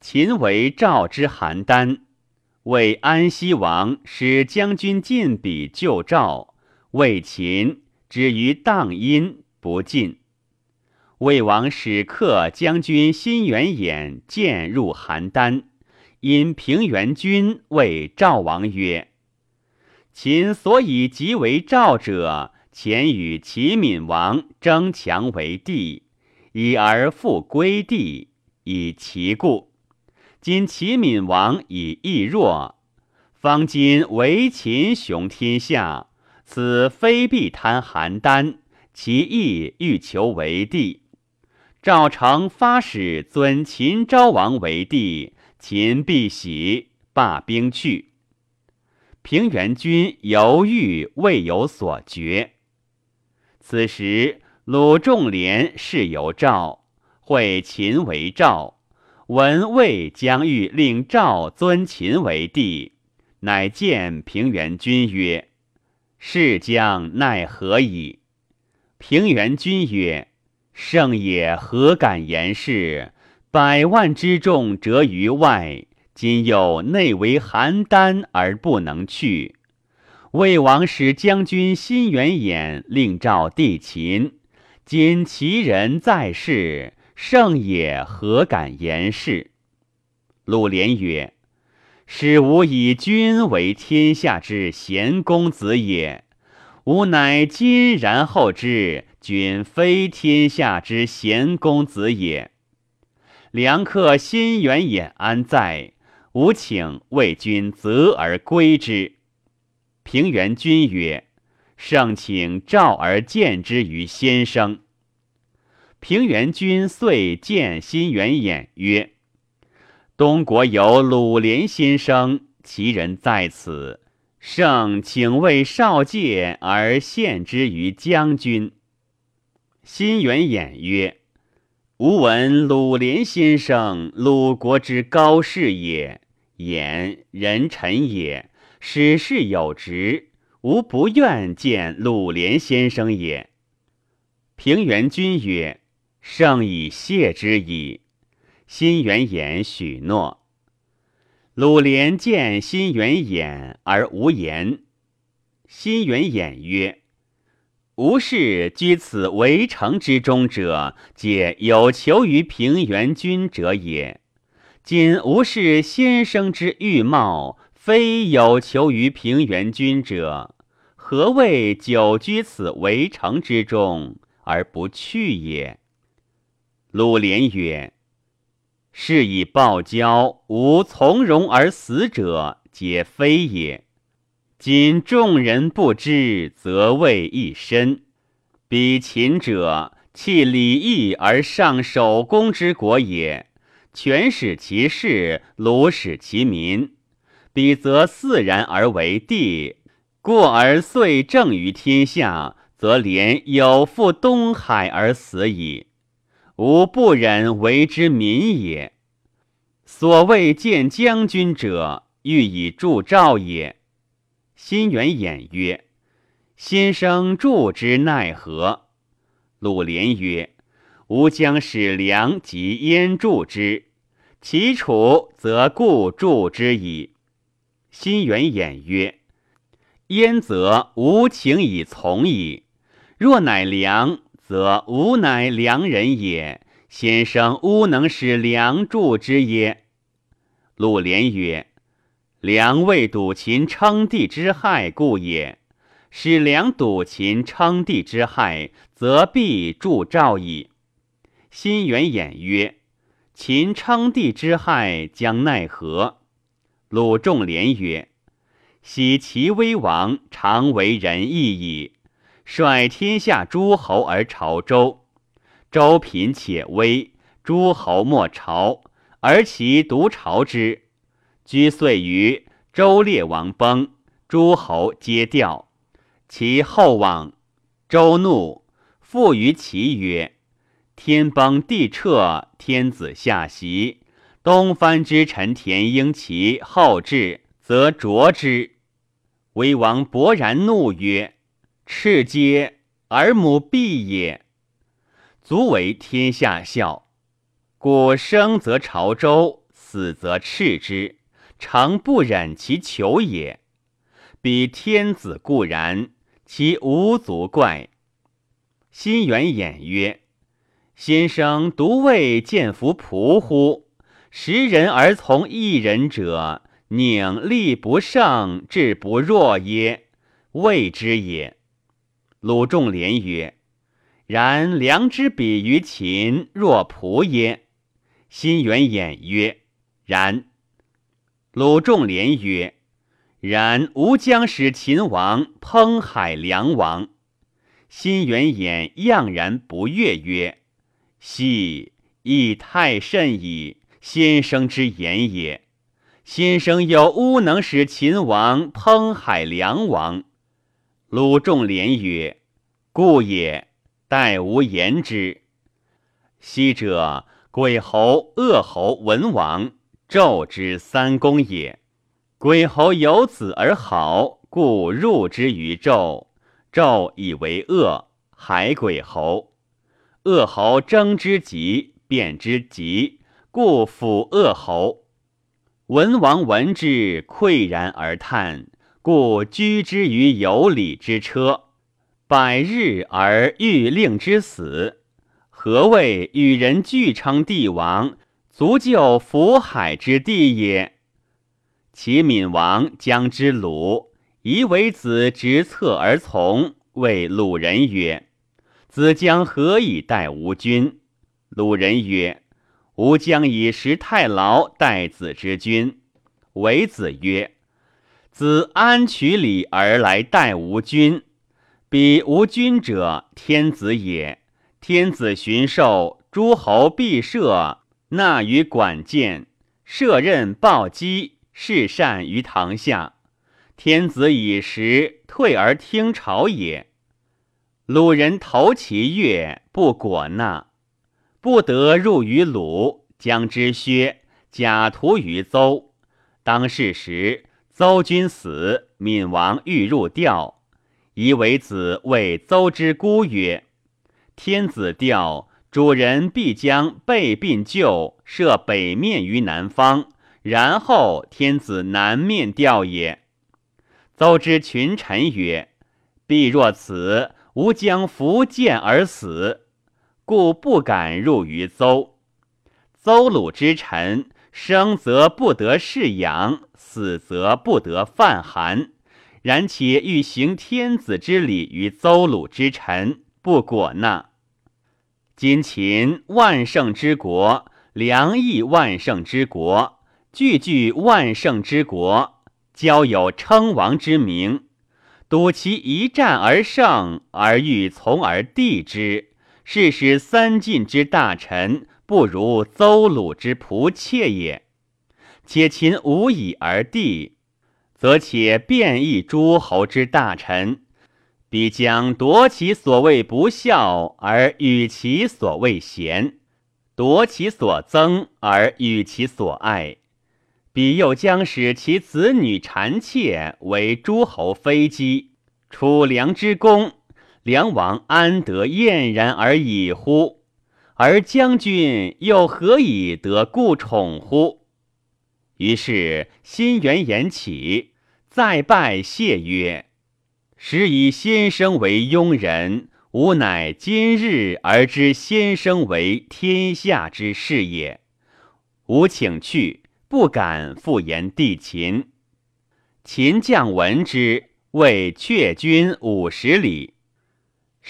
秦为赵之邯郸，为安西王使将军进比救赵，为秦止于荡阴不进。魏王使客将军辛元衍渐入邯郸，因平原君谓赵王曰：“秦所以即为赵者，前与齐闵王争强为帝，以而复归地，以其故。今齐闵王以易弱，方今为秦雄天下，此非必贪邯郸，其意欲求为帝。赵成发使尊秦昭王为帝，秦必喜，罢兵去。平原君犹豫，未有所决。”此时，鲁仲连是由赵，会秦为赵，闻魏将欲令赵尊秦为帝，乃见平原君曰：“是将奈何矣？”平原君曰：“圣也何敢言是？百万之众折于外，今又内为邯郸而不能去。”魏王使将军辛元衍令赵地秦，今其人在世，圣也何敢言是？鲁连曰：“使吾以君为天下之贤公子也，吾乃今然后知君非天下之贤公子也。良客心远也安在？吾请为君择而归之。”平原君曰：“圣请召而见之于先生。”平原君遂见辛元衍曰：“东国有鲁连先生，其人在此，盛请为少介而献之于将军。”辛元衍曰：“吾闻鲁连先生，鲁国之高士也，衍人臣也。”使事有职，吾不愿见鲁连先生也。平原君曰：“圣以谢之矣。”辛元衍许诺。鲁连见辛元衍而无言。辛元衍曰：“吾事居此围城之中者，皆有求于平原君者也。今吾视先生之玉貌。”非有求于平原君者，何谓久居此围城之中而不去也？鲁连曰：“是以报交，无从容而死者，皆非也。今众人不知，则谓一身。彼秦者，弃礼义而上守公之国也，权使其事，鲁使其民。”彼则四然而为帝，过而遂政于天下，则连有负东海而死矣。吾不忍为之民也。所谓见将军者，欲以助赵也。心元衍曰：“先生助之奈何？”鲁连曰：“吾将使梁及燕助之，其楚则故助之矣。”心元衍曰：“焉则吾请以从矣。若乃良，则吾乃良人也。先生吾能使良助之耶？”鲁连曰：“良未睹秦称帝之害故也。使良睹秦称帝之害，则必助赵矣。”辛元衍曰：“秦称帝之害，将奈何？”鲁仲连曰：“昔齐威王常为仁义矣，率天下诸侯而朝周。周贫且危，诸侯莫朝，而其独朝之。居岁于周烈王崩，诸侯皆掉。其后往，周怒，复于其曰：‘天崩地彻，天子下席。’”东藩之臣田婴其后至，则卓之。威王勃然怒曰：“赤皆而母必也，足为天下笑。故生则朝周，死则斥之，诚不忍其求也。彼天子固然，其无足怪。心远衍曰：“先生独未见服仆乎？十人而从一人者，宁力不胜，志不弱耶？谓之也。”鲁仲连曰。然良之比于秦，若仆耶？心远衍曰：“然。”鲁仲连曰：“然吾将使秦王烹海梁王。”心远衍怏然不悦曰：“奚，亦太甚矣！先生之言也。先生又吾能使秦王烹海梁王？”鲁仲连曰：“故也。”待无言之。昔者鬼侯、恶侯、文王，纣之三公也。鬼侯有子而好，故入之于纣。纣以为恶，海鬼侯。恶侯争之急，变之急，故辅恶侯。文王闻之，喟然而叹，故居之于有礼之车。百日而欲令之死，何谓与人俱称帝王，足就福海之地也？齐闵王将之鲁，宜为子执策而从，谓鲁人曰：“子将何以待吾君？”鲁人曰：“吾将以食太牢待子之君。”为子曰：“子安取礼而来待吾君？”彼无君者，天子也。天子巡狩，诸侯必设，纳于管见，设任暴击，事善于堂下。天子以时，退而听朝也。鲁人投其乐，不果纳，不得入于鲁，将之削，假徒于邹。当世时，邹君死，闵王欲入吊。宜为子谓邹之姑曰：“天子调，主人必将备并就，设北面于南方，然后天子南面调也。”邹之群臣曰：“必若此，吾将伏剑而死，故不敢入于邹。邹鲁之臣，生则不得侍养，死则不得犯寒。”然且欲行天子之礼于邹鲁之臣，不果纳。今秦万圣之国，良邑万圣之国，句句万圣之国，交有称王之名。睹其一战而胜，而欲从而帝之，是使三晋之大臣不如邹鲁之仆妾也。且秦无以而帝。则且变异诸侯之大臣，必将夺其所谓不孝，而与其所谓贤；夺其所憎，而与其所爱。彼又将使其子女谗妾为诸侯妃姬，楚梁之功，梁王安得晏然而已乎？而将军又何以得故宠乎？于是心猿言起，再拜谢曰：“时以先生为庸人，吾乃今日而知先生为天下之事也。吾请去，不敢复言帝秦。秦将闻之，谓阙君五十里。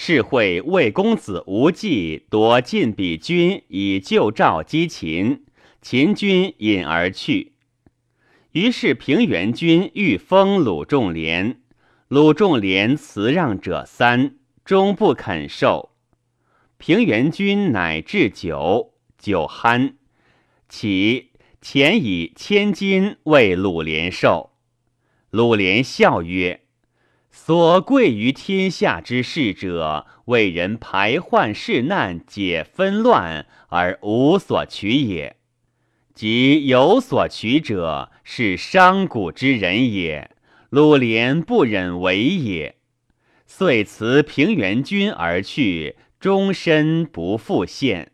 是会魏公子无忌夺晋鄙君以救赵击秦，秦军引而去。”于是平原君欲封鲁仲连，鲁仲连辞让者三，终不肯受。平原君乃置酒，酒酣，起前以千金为鲁连受。鲁连笑曰：“所贵于天下之事者，为人排患释难，解纷乱，而无所取也。”即有所取者，是商贾之人也。鲁连不忍为也，遂辞平原君而去，终身不复见。